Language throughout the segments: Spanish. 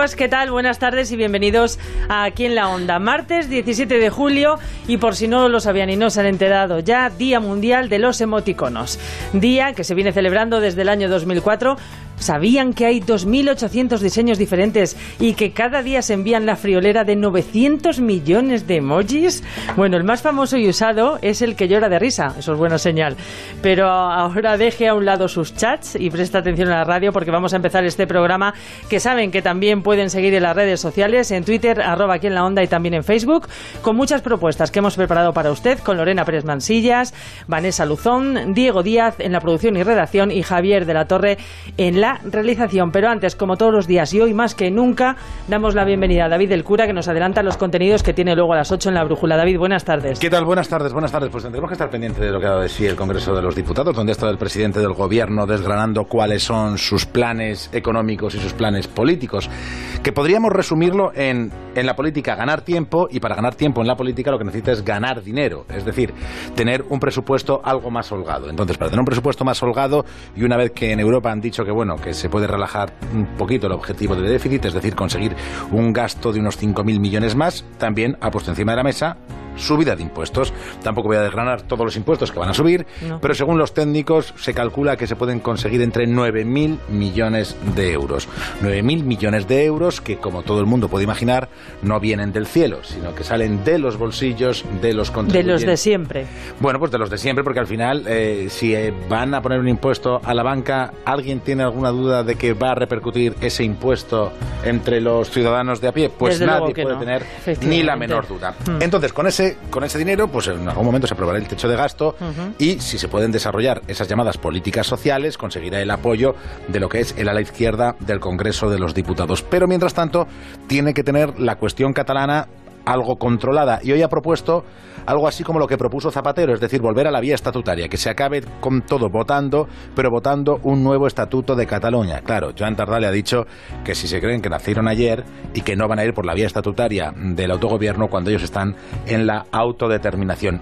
¿qué tal? Buenas tardes y bienvenidos a Aquí en la Onda. Martes 17 de julio y por si no lo sabían y no se han enterado ya, Día Mundial de los Emoticonos. Día que se viene celebrando desde el año 2004 ¿Sabían que hay 2.800 diseños diferentes y que cada día se envían la friolera de 900 millones de emojis? Bueno, el más famoso y usado es el que llora de risa, eso es buena señal. Pero ahora deje a un lado sus chats y presta atención a la radio porque vamos a empezar este programa que saben que también pueden seguir en las redes sociales, en Twitter, arroba aquí en la onda y también en Facebook, con muchas propuestas que hemos preparado para usted con Lorena Pérez Mansillas, Vanessa Luzón, Diego Díaz en la producción y redacción y Javier de la Torre en la realización. Pero antes, como todos los días y hoy más que nunca, damos la bienvenida a David del Cura, que nos adelanta los contenidos que tiene luego a las 8 en la brújula. David, buenas tardes. ¿Qué tal? Buenas tardes, buenas tardes. Pues tendremos que estar pendientes de lo que ha dado de sí el Congreso de los Diputados, donde está el presidente del Gobierno desgranando cuáles son sus planes económicos y sus planes políticos, que podríamos resumirlo en, en la política ganar tiempo y para ganar tiempo en la política lo que necesita es ganar dinero, es decir, tener un presupuesto algo más holgado. Entonces, para tener un presupuesto más holgado y una vez que en Europa han dicho que bueno, que se puede relajar un poquito el objetivo de déficit, es decir, conseguir un gasto de unos 5.000 millones más, también ha puesto encima de la mesa subida de impuestos. Tampoco voy a desgranar todos los impuestos que van a subir, pero según los técnicos se calcula que se pueden conseguir entre 9.000 millones de euros. 9.000 millones de euros que, como todo el mundo puede imaginar, no vienen del cielo, sino que salen de los bolsillos de los contribuyentes. De los de siempre. Bueno, pues de los de siempre, porque al final, eh, si eh, van a poner un impuesto a la banca, ¿alguien tiene alguna duda de que va a repercutir ese impuesto entre los ciudadanos de a pie? Pues nadie puede tener ni la menor duda. Hmm. Entonces, con ese con ese dinero, pues en algún momento se aprobará el techo de gasto y si se pueden desarrollar esas llamadas políticas sociales, conseguirá el apoyo de lo que es el ala izquierda del Congreso de los Diputados. Pero mientras tanto, tiene que tener la cuestión catalana algo controlada. Y hoy ha propuesto algo así como lo que propuso Zapatero, es decir, volver a la vía estatutaria, que se acabe con todo votando, pero votando un nuevo estatuto de Cataluña. Claro, Joan Tardá le ha dicho que si se creen que nacieron ayer y que no van a ir por la vía estatutaria del autogobierno cuando ellos están en la autodeterminación.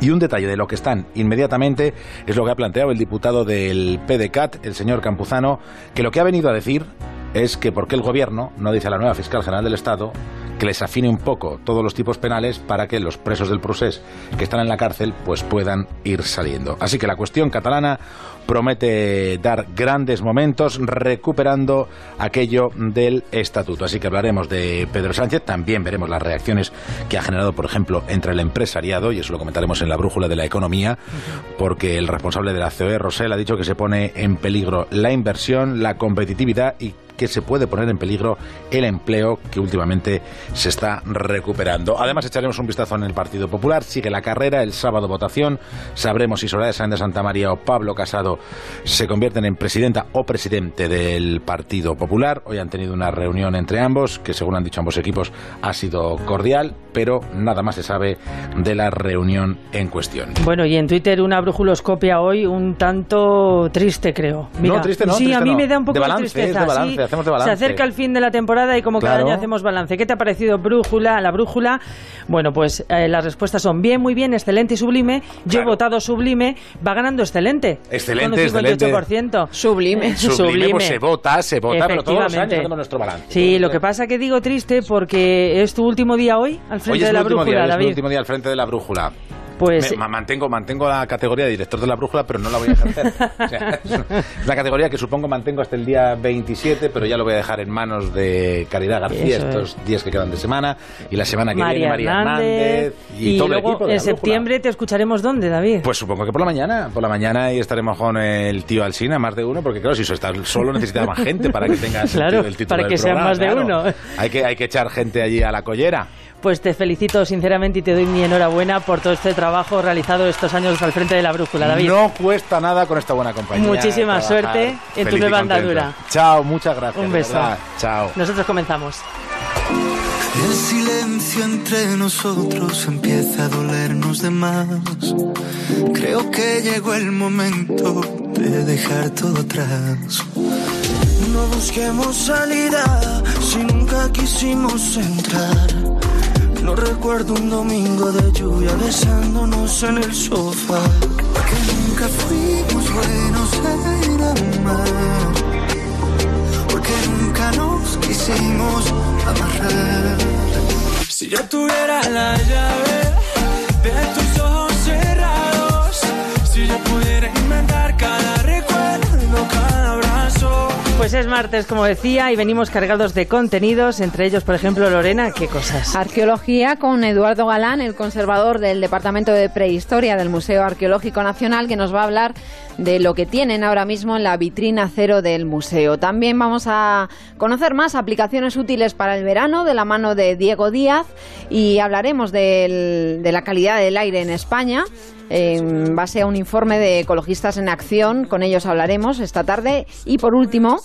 Y un detalle de lo que están inmediatamente es lo que ha planteado el diputado del PDCAT, el señor Campuzano, que lo que ha venido a decir es que por qué el gobierno no dice la nueva fiscal general del Estado que les afine un poco todos los tipos penales para que los presos del procés que están en la cárcel pues puedan ir saliendo. Así que la cuestión catalana promete dar grandes momentos recuperando aquello del estatuto. Así que hablaremos de Pedro Sánchez, también veremos las reacciones que ha generado, por ejemplo, entre el empresariado, y eso lo comentaremos en la brújula de la economía, porque el responsable de la COE, Rosell, ha dicho que se pone en peligro la inversión, la competitividad y que se puede poner en peligro el empleo que últimamente se está recuperando. Además, echaremos un vistazo en el Partido Popular. Sigue la carrera, el sábado votación. Sabremos si Soraya Sáenz de Santa María o Pablo Casado se convierten en presidenta o presidente del Partido Popular. Hoy han tenido una reunión entre ambos, que según han dicho ambos equipos ha sido cordial, pero nada más se sabe de la reunión en cuestión. Bueno, y en Twitter una brújuloscopia hoy un tanto triste, creo. no, triste no. Sí, a mí me da un poco de, tristeza. Se acerca el fin de la temporada y como cada año hacemos balance. ¿Qué te ha parecido brújula, la brújula? Bueno, pues eh, las respuestas son bien, muy bien, excelente y sublime. Yo he votado sublime, va ganando excelente. Excelente, con un 58%. Sublime. Sublime, pues se vota, se vota, pero todos los años nuestro balance. Sí, lo que pasa que digo triste porque es tu último día hoy al frente de la brújula, David. es el último día al frente de la brújula. Pues mantengo, mantengo la categoría de director de la brújula, pero no la voy a ejercer. es la categoría que supongo mantengo hasta el día 27, pero ya lo voy a dejar en manos de Caridad García estos días que quedan de semana y la semana que viene María Hernández, y, todo luego, el equipo. en septiembre te escucharemos dónde, David. Pues supongo que por la mañana, por la mañana y estaremos con el tío Alsina, más de uno, porque claro, si eso está solo necesita más gente para que tenga claro, el título para que sean más de uno. Hay que, hay que echar gente allí a la collera pues te felicito sinceramente y te doy mi enhorabuena por todo este trabajo realizado estos años al frente de la brújula, David. No cuesta nada con esta buena compañía. Muchísima suerte en tu nueva andadura. Chao, muchas gracias. Un beso. Chao. Nosotros comenzamos. El silencio entre nosotros empieza a dolernos de más. Creo que llegó el momento de dejar todo atrás. No busquemos salida si nunca quisimos entrar. No recuerdo un domingo de lluvia besándonos en el sofá. Porque nunca fuimos buenos en amar. Porque nunca nos quisimos amarrar. Si yo tuviera la llave de tus ojos cerrados, si yo pudiera inventar cada recuerdo, cada. Pues es martes, como decía, y venimos cargados de contenidos, entre ellos, por ejemplo, Lorena, ¿qué cosas? Arqueología con Eduardo Galán, el conservador del Departamento de Prehistoria del Museo Arqueológico Nacional, que nos va a hablar de lo que tienen ahora mismo en la vitrina cero del museo. También vamos a conocer más aplicaciones útiles para el verano de la mano de Diego Díaz y hablaremos de la calidad del aire en España en base a un informe de Ecologistas en Acción. Con ellos hablaremos esta tarde. Y por último,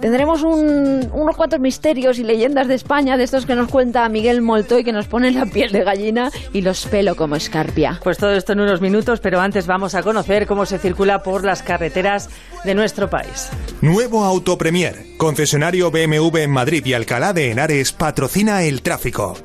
tendremos unos cuantos misterios y leyendas de España, de estos que nos cuenta Miguel Moltoy, que nos pone la piel de gallina y los pelo como escarpia. Pues todo esto en unos minutos, pero antes vamos a conocer cómo se circula por las carreteras de nuestro país. Nuevo Auto Premier, concesionario BMW en Madrid y Alcalá de Henares, patrocina el tráfico.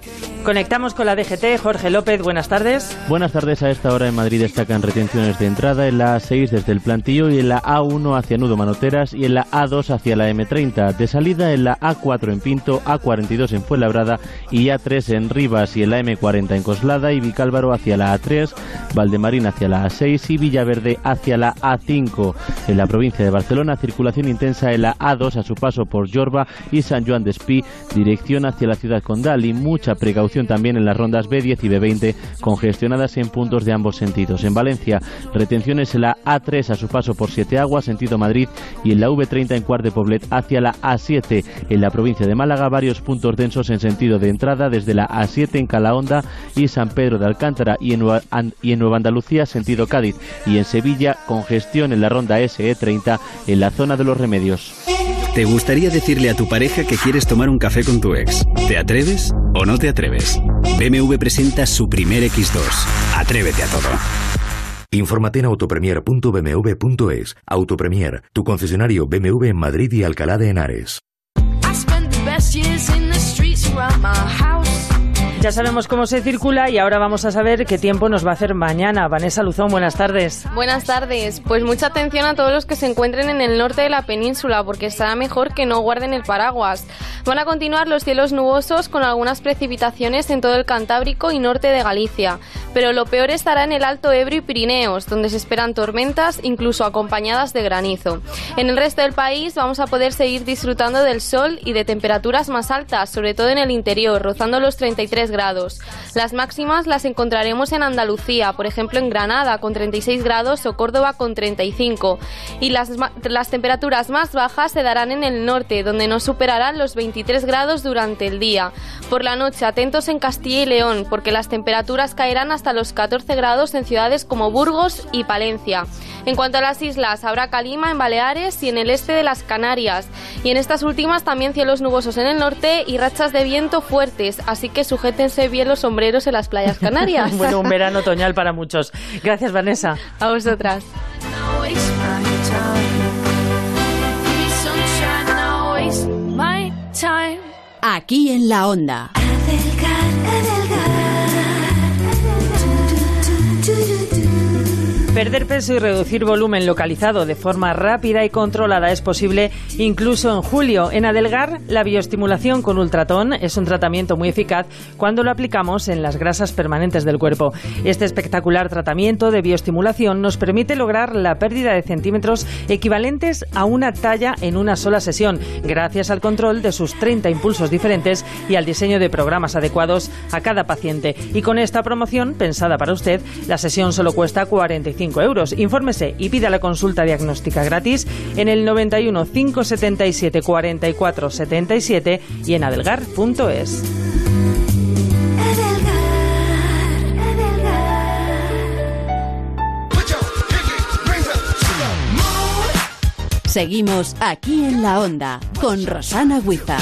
Conectamos con la DGT. Jorge López, buenas tardes. Buenas tardes. A esta hora en Madrid destacan retenciones de entrada en la A6 desde el plantillo y en la A1 hacia Nudo Manoteras y en la A2 hacia la M30. De salida en la A4 en Pinto, A42 en Fuenlabrada y A3 en Rivas y en la M40 en Coslada y Vicálvaro hacia la A3, Valdemarín hacia la A6 y Villaverde hacia la A5. En la provincia de Barcelona, circulación intensa en la A2 a su paso por Yorba y San Joan de Espí, dirección hacia la ciudad condal y mucha precaución también en las rondas B10 y B20, congestionadas en puntos de ambos sentidos. En Valencia, retenciones en la A3 a su paso por Siete Aguas, sentido Madrid, y en la V30 en Cuart de Poblet hacia la A7. En la provincia de Málaga, varios puntos densos en sentido de entrada desde la A7 en Calahonda y San Pedro de Alcántara y en, y en Nueva Andalucía, sentido Cádiz. Y en Sevilla, congestión en la ronda SE30 en la zona de los remedios. ¿Te gustaría decirle a tu pareja que quieres tomar un café con tu ex? ¿Te atreves o no te atreves? BMW presenta su primer X2. Atrévete a todo. Infórmate en autopremier.bmw.es. Autopremier, tu concesionario BMW en Madrid y Alcalá de Henares. Ya sabemos cómo se circula y ahora vamos a saber qué tiempo nos va a hacer mañana. Vanessa Luzón, buenas tardes. Buenas tardes. Pues mucha atención a todos los que se encuentren en el norte de la península, porque estará mejor que no guarden el paraguas. Van a continuar los cielos nubosos con algunas precipitaciones en todo el Cantábrico y norte de Galicia, pero lo peor estará en el Alto Ebro y Pirineos, donde se esperan tormentas, incluso acompañadas de granizo. En el resto del país vamos a poder seguir disfrutando del sol y de temperaturas más altas, sobre todo en el interior, rozando los 33 grados. Las máximas las encontraremos en Andalucía, por ejemplo en Granada con 36 grados o Córdoba con 35. Y las, las temperaturas más bajas se darán en el norte, donde no superarán los 23 grados durante el día. Por la noche, atentos en Castilla y León, porque las temperaturas caerán hasta los 14 grados en ciudades como Burgos y Palencia. En cuanto a las islas, habrá calima en Baleares y en el este de las Canarias. Y en estas últimas también cielos nubosos en el norte y rachas de viento fuertes, así que sujétense bien los sombreros en las playas canarias. bueno, un verano otoñal para muchos. Gracias, Vanessa. A vosotras. Aquí en la onda. Perder peso y reducir volumen localizado de forma rápida y controlada es posible incluso en julio. En Adelgar, la bioestimulación con ultratón es un tratamiento muy eficaz cuando lo aplicamos en las grasas permanentes del cuerpo. Este espectacular tratamiento de bioestimulación nos permite lograr la pérdida de centímetros equivalentes a una talla en una sola sesión, gracias al control de sus 30 impulsos diferentes y al diseño de programas adecuados a cada paciente. Y con esta promoción pensada para usted, la sesión solo cuesta 45 euros. Infórmese y pida la consulta diagnóstica gratis en el 91 577 44 77 y en adelgar.es. Seguimos aquí en la onda con Rosana Huiza.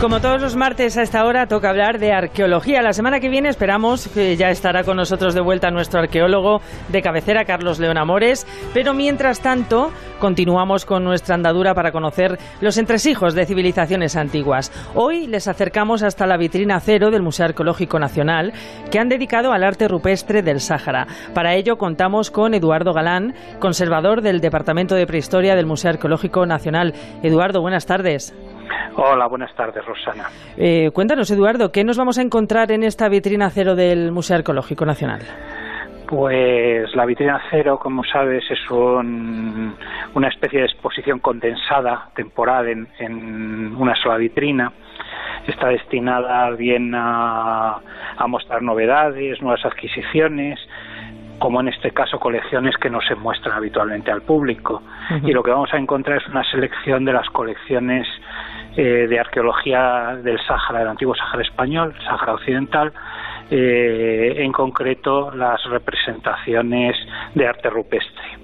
Como todos los martes a esta hora toca hablar de arqueología. La semana que viene esperamos que ya estará con nosotros de vuelta nuestro arqueólogo de cabecera, Carlos León Amores. Pero mientras tanto, continuamos con nuestra andadura para conocer los entresijos de civilizaciones antiguas. Hoy les acercamos hasta la vitrina cero del Museo Arqueológico Nacional, que han dedicado al arte rupestre del Sáhara. Para ello contamos con Eduardo Galán, conservador del Departamento de Prehistoria del Museo Arqueológico Nacional. Eduardo, buenas tardes. Hola, buenas tardes, Rosana. Eh, cuéntanos, Eduardo, ¿qué nos vamos a encontrar en esta vitrina cero del Museo Arqueológico Nacional? Pues la vitrina cero, como sabes, es una especie de exposición condensada, temporal, en, una sola vitrina. Está destinada bien a, mostrar novedades, nuevas adquisiciones, como en este caso colecciones que no se muestran habitualmente al público. Y lo que vamos a encontrar es una selección de las colecciones eh, de arqueología del Sáhara, del antiguo Sáhara español, Sáhara occidental, eh, en concreto las representaciones de arte rupestre.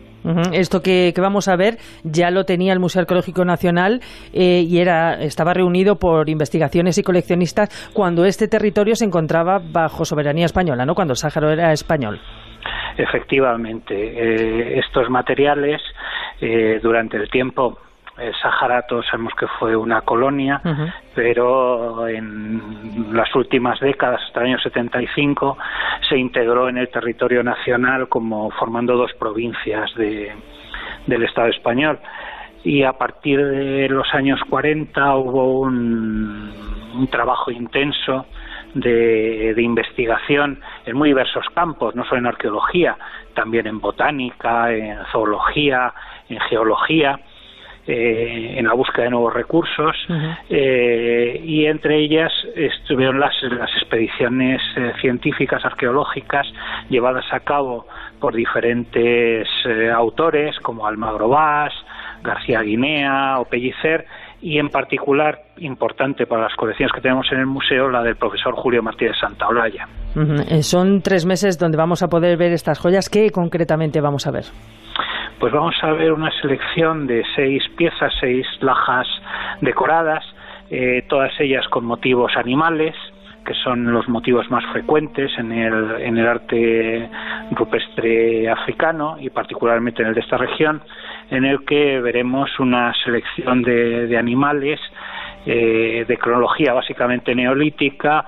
Esto que, vamos a ver ya lo tenía el Museo Arqueológico Nacional eh, y era estaba reunido por investigaciones y coleccionistas cuando este territorio se encontraba bajo soberanía española, ¿no? Cuando el Sáhara era español. Efectivamente, estos materiales durante el tiempo Sahara todos sabemos que fue una colonia, pero en las últimas décadas, hasta el año 75, se integró en el territorio nacional como formando dos provincias de, del Estado español. Y a partir de los años 40 hubo un, un trabajo intenso de, de, investigación en muy diversos campos, no solo en arqueología, también en botánica, en zoología, en geología eh, en la búsqueda de nuevos recursos eh, y entre ellas estuvieron las, las expediciones eh, científicas arqueológicas llevadas a cabo por diferentes autores como Almagro Vaz, García Guinea o Pellicer y en particular importante para las colecciones que tenemos en el museo la del profesor Julio Martínez Santaolalla. Son tres meses donde vamos a poder ver estas joyas. ¿Qué concretamente vamos a ver? Pues vamos a ver una selección de seis piezas, seis lajas decoradas, eh, todas ellas con motivos animales, que son los motivos más frecuentes en el, en el arte rupestre africano y particularmente en el de esta región, en el que veremos una selección de, animales eh, de cronología básicamente neolítica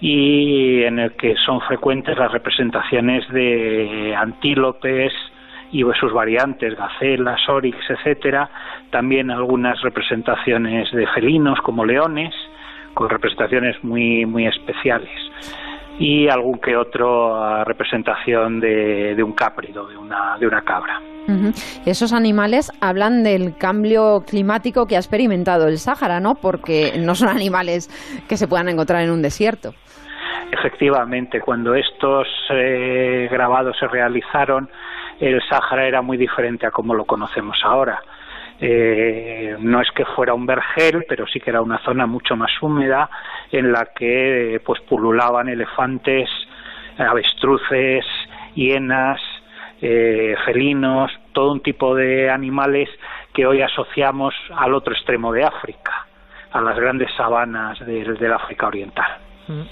y en el que son frecuentes las representaciones de antílopes, y sus variantes, gacelas, orix, etcétera, también algunas representaciones de felinos como leones, con representaciones muy muy especiales y algún que otro ah, representación de, de un cáprido, de una, de una cabra. Esos animales hablan del cambio climático que ha experimentado el Sáhara, ¿no? Porque no son animales que se puedan encontrar en un desierto. Efectivamente, cuando estos eh, grabados se realizaron, el Sáhara era muy diferente a como lo conocemos ahora. Eh, no es que fuera un vergel, pero sí que era una zona mucho más húmeda en la que pues pululaban elefantes, avestruces, hienas, eh, felinos, todo un tipo de animales que hoy asociamos al otro extremo de África, a las grandes sabanas del África Oriental.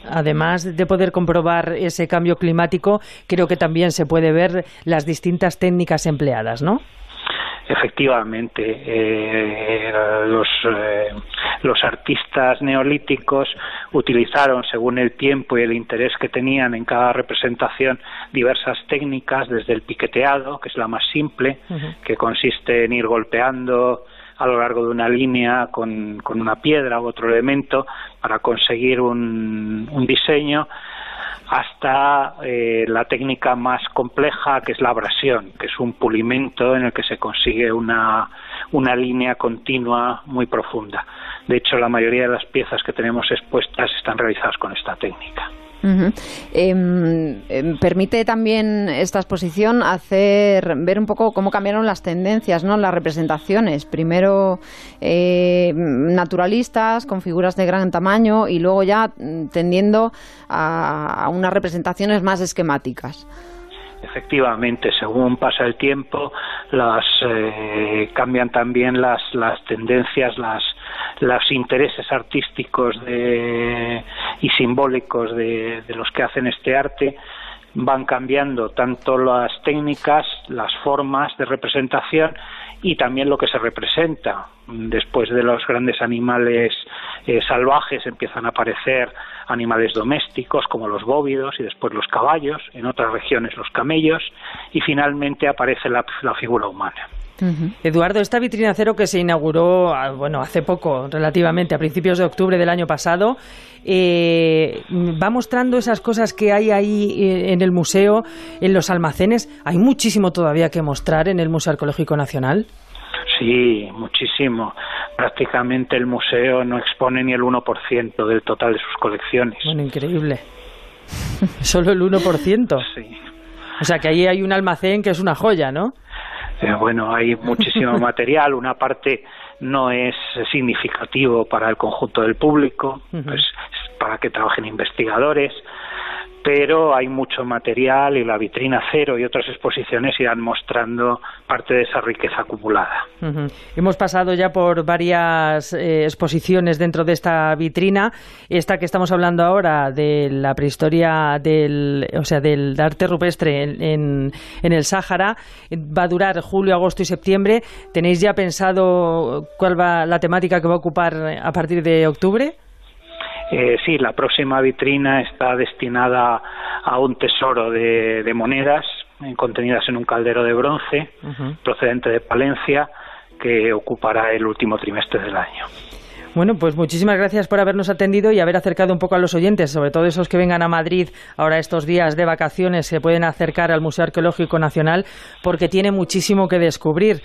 Además de poder comprobar ese cambio climático, creo que también se puede ver las distintas técnicas empleadas, ¿no? Efectivamente, eh, los, eh, los artistas neolíticos utilizaron, según el tiempo y el interés que tenían en cada representación, diversas técnicas, desde el piqueteado, que es la más simple, que consiste en ir golpeando a lo largo de una línea con, con una piedra u otro elemento para conseguir un, diseño hasta eh, la técnica más compleja que es la abrasión, que es un pulimento en el que se consigue una, una línea continua muy profunda. De hecho, la mayoría de las piezas que tenemos expuestas están realizadas con esta técnica. Em, permite también esta exposición hacer ver un poco cómo cambiaron las tendencias, ¿no? Las representaciones. Primero eh, naturalistas con figuras de gran tamaño y luego ya mm, tendiendo a, unas representaciones más esquemáticas. Efectivamente, según pasa el tiempo, las eh, cambian también las, las tendencias, las los intereses artísticos y simbólicos de, los que hacen este arte van cambiando tanto las técnicas, las formas de representación y también lo que se representa. Después de los grandes animales eh, salvajes empiezan a aparecer animales domésticos como los bóvidos y después los caballos, en otras regiones los camellos y finalmente aparece la figura humana. Eduardo, esta vitrina cero que se inauguró, ah, bueno, hace poco, relativamente, a principios de octubre del año pasado, eh, va mostrando esas cosas que hay ahí eh, en el museo, en los almacenes. ¿Hay muchísimo todavía que mostrar en el Museo Arqueológico Nacional? Sí, muchísimo. Prácticamente el museo no expone ni el 1% del total de sus colecciones. Bueno, increíble. Solo el 1%. Sí. O sea que ahí hay un almacén que es una joya, ¿no? Eh, bueno, hay muchísimo material, una parte no es significativo para el conjunto del público, pues para que trabajen investigadores, pero hay mucho material y la vitrina cero y otras exposiciones irán mostrando parte de esa riqueza acumulada. Hemos pasado ya por varias eh, exposiciones dentro de esta vitrina. Esta que estamos hablando ahora de la prehistoria del, o sea, del arte rupestre en, en el Sáhara va a durar julio, agosto y septiembre. ¿Tenéis ya pensado cuál va la temática que va a ocupar a partir de octubre? Eh, sí, la próxima vitrina está destinada a un tesoro de, monedas eh, contenidas en un caldero de bronce procedente de Palencia que ocupará el último trimestre del año. Bueno, pues muchísimas gracias por habernos atendido y haber acercado un poco a los oyentes, sobre todo esos que vengan a Madrid ahora estos días de vacaciones, se pueden acercar al Museo Arqueológico Nacional porque tiene muchísimo que descubrir.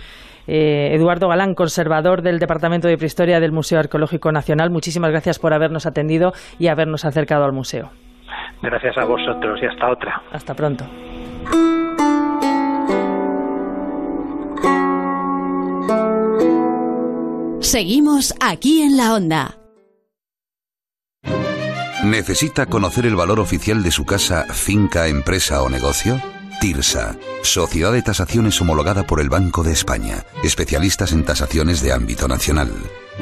Eh, Eduardo Galán, conservador del Departamento de Prehistoria del Museo Arqueológico Nacional. Muchísimas gracias por habernos atendido y habernos acercado al museo. Gracias a vosotros y hasta otra. Hasta pronto. Seguimos aquí en la onda. ¿Necesita conocer el valor oficial de su casa, finca, empresa o negocio? TIRSA, Sociedad de Tasaciones homologada por el Banco de España, especialistas en tasaciones de ámbito nacional.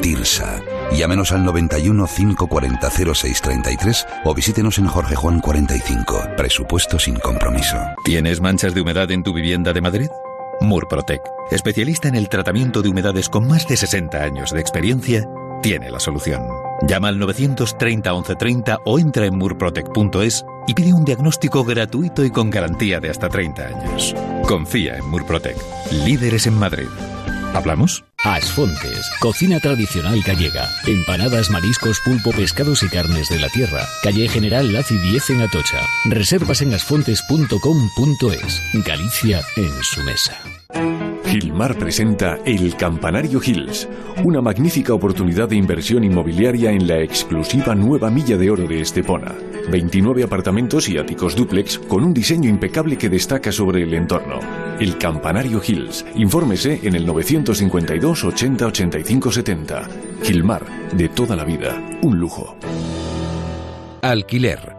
TIRSA. Llámenos al 91 540 0633 o visítenos en Jorge Juan 45. Presupuesto sin compromiso. ¿Tienes manchas de humedad en tu vivienda de Madrid? Murprotec, especialista en el tratamiento de humedades con más de 60 años de experiencia, tiene la solución. Llama al 930 1130 o entra en murprotec.es y pide un diagnóstico gratuito y con garantía de hasta 30 años. Confía en Murprotec, líderes en Madrid. ¿Hablamos? Asfontes, cocina tradicional gallega. Empanadas, mariscos, pulpo, pescados y carnes de la tierra. Calle General Laci 10 en Atocha. Reservas en asfontes.com.es. Galicia en su mesa. Gilmar presenta El Campanario Hills, una magnífica oportunidad de inversión inmobiliaria en la exclusiva nueva milla de oro de Estepona. 29 apartamentos y áticos dúplex con un diseño impecable que destaca sobre el entorno. El Campanario Hills. Infórmese en el 952 80 85 70. Gilmar, de toda la vida, un lujo. Alquiler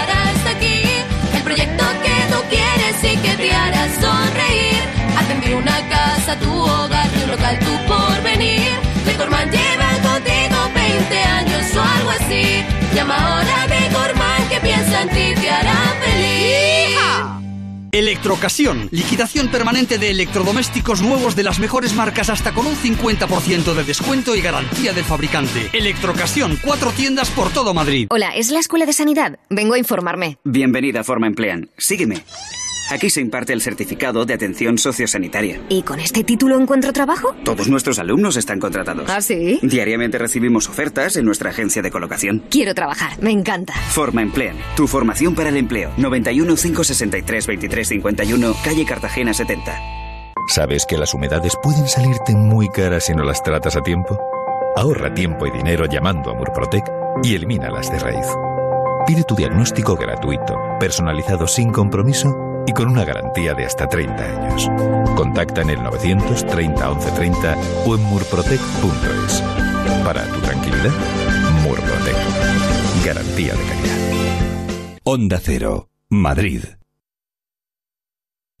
hará sonreír. Atender una casa, tu hogar, tu local, tu porvenir. Decorman lleva contigo 20 años o algo así. Llama ahora a Decorman que piensa en ti, te hará feliz. Electrocasión, liquidación permanente de electrodomésticos nuevos de las mejores marcas hasta con un 50% de descuento y garantía del fabricante. Electrocasión, cuatro tiendas por todo Madrid. Hola, ¿es la Escuela de Sanidad? Vengo a informarme. Bienvenida a Forma Emplean. Sígueme. Aquí se imparte el certificado de atención sociosanitaria. ¿Y con este título encuentro trabajo? Todos nuestros alumnos están contratados. ¿Ah, sí? Diariamente recibimos ofertas en nuestra agencia de colocación. Quiero trabajar, me encanta. Forma Emplean, tu formación para el empleo. 91 563 23 51, calle Cartagena 70. ¿Sabes que las humedades pueden salirte muy caras si no las tratas a tiempo? Ahorra tiempo y dinero llamando a Murprotec y elimínalas de raíz. Pide tu diagnóstico gratuito, personalizado sin compromiso y con una garantía de hasta 30 años. Contacta en el 930 1130 o en murprotec.es. Para tu tranquilidad, Murprotec. Garantía de calidad. Onda Cero, Madrid.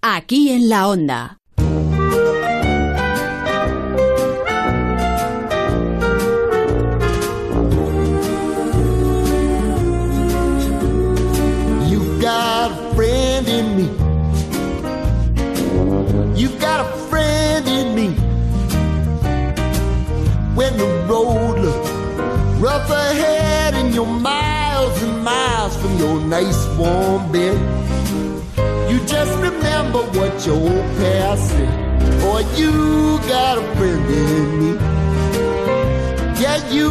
Aquí en la onda. When the road looks rough ahead and you're miles and miles from your nice warm bed, you just remember what your old past said. Boy, you got a friend in me. Yeah, you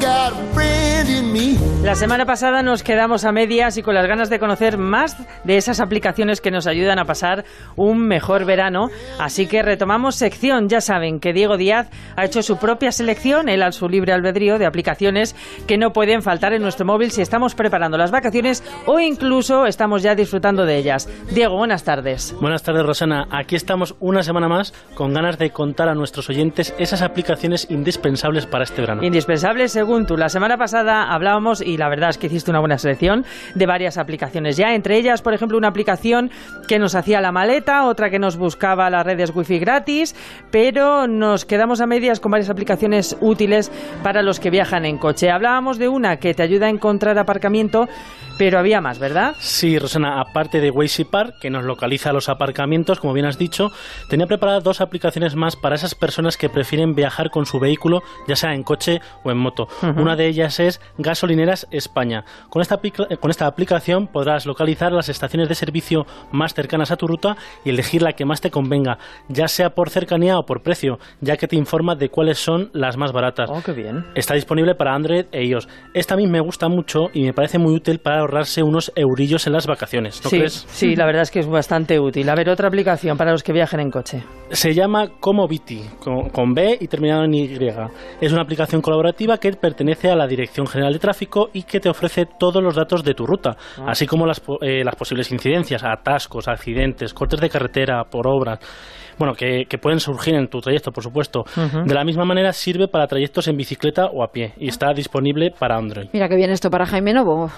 got a friend. La semana pasada nos quedamos a medias y con las ganas de conocer más de esas aplicaciones que nos ayudan a pasar un mejor verano. Así que retomamos sección. Ya saben que Diego Díaz ha hecho su propia selección, él al su libre albedrío, de aplicaciones que no pueden faltar en nuestro móvil si estamos preparando las vacaciones o incluso estamos ya disfrutando de ellas. Diego, buenas tardes. Buenas tardes, Rosana. Aquí estamos una semana más con ganas de contar a nuestros oyentes esas aplicaciones indispensables para este verano. Indispensable según tú. La semana pasada hablábamos, y la verdad es que hiciste una buena selección, de varias aplicaciones ya. Entre ellas, por ejemplo, una aplicación que nos hacía la maleta, otra que nos buscaba las redes wifi gratis, pero nos quedamos a medias con varias aplicaciones útiles para los que viajan en coche. Hablábamos de una que te ayuda a encontrar aparcamiento, pero había más, ¿verdad? Sí, Rosana, aparte de Waze Park, que nos localiza los aparcamientos, como bien has dicho, tenía preparadas dos aplicaciones más para esas personas que prefieren viajar con su vehículo, ya sea en coche o en moto. Una de ellas es Gasolineras España. Con esta, con esta aplicación podrás localizar las estaciones de servicio más cercanas a tu ruta y elegir la que más te convenga, ya sea por cercanía o por precio, ya que te informa de cuáles son las más baratas. Oh, qué bien. Está disponible para Android e iOS. Esta a mí me gusta mucho y me parece muy útil para ahorrarse unos eurillos en las vacaciones, ¿no sí, crees? sí, la verdad es que es bastante útil. A ver, otra aplicación para los que viajen en coche. Se llama Como Viti, con, con B y terminado en Y. Es una aplicación colaborativa que pertenece a la Dirección General de Tráfico y que te ofrece todos los datos de tu ruta, Ah. así como las, eh, las posibles incidencias, atascos, accidentes, cortes de carretera, por obras. Bueno, que, que pueden surgir en tu trayecto, por supuesto. De la misma manera sirve para trayectos en bicicleta o a pie y está disponible para Android. Mira que bien esto para Jaime Novo.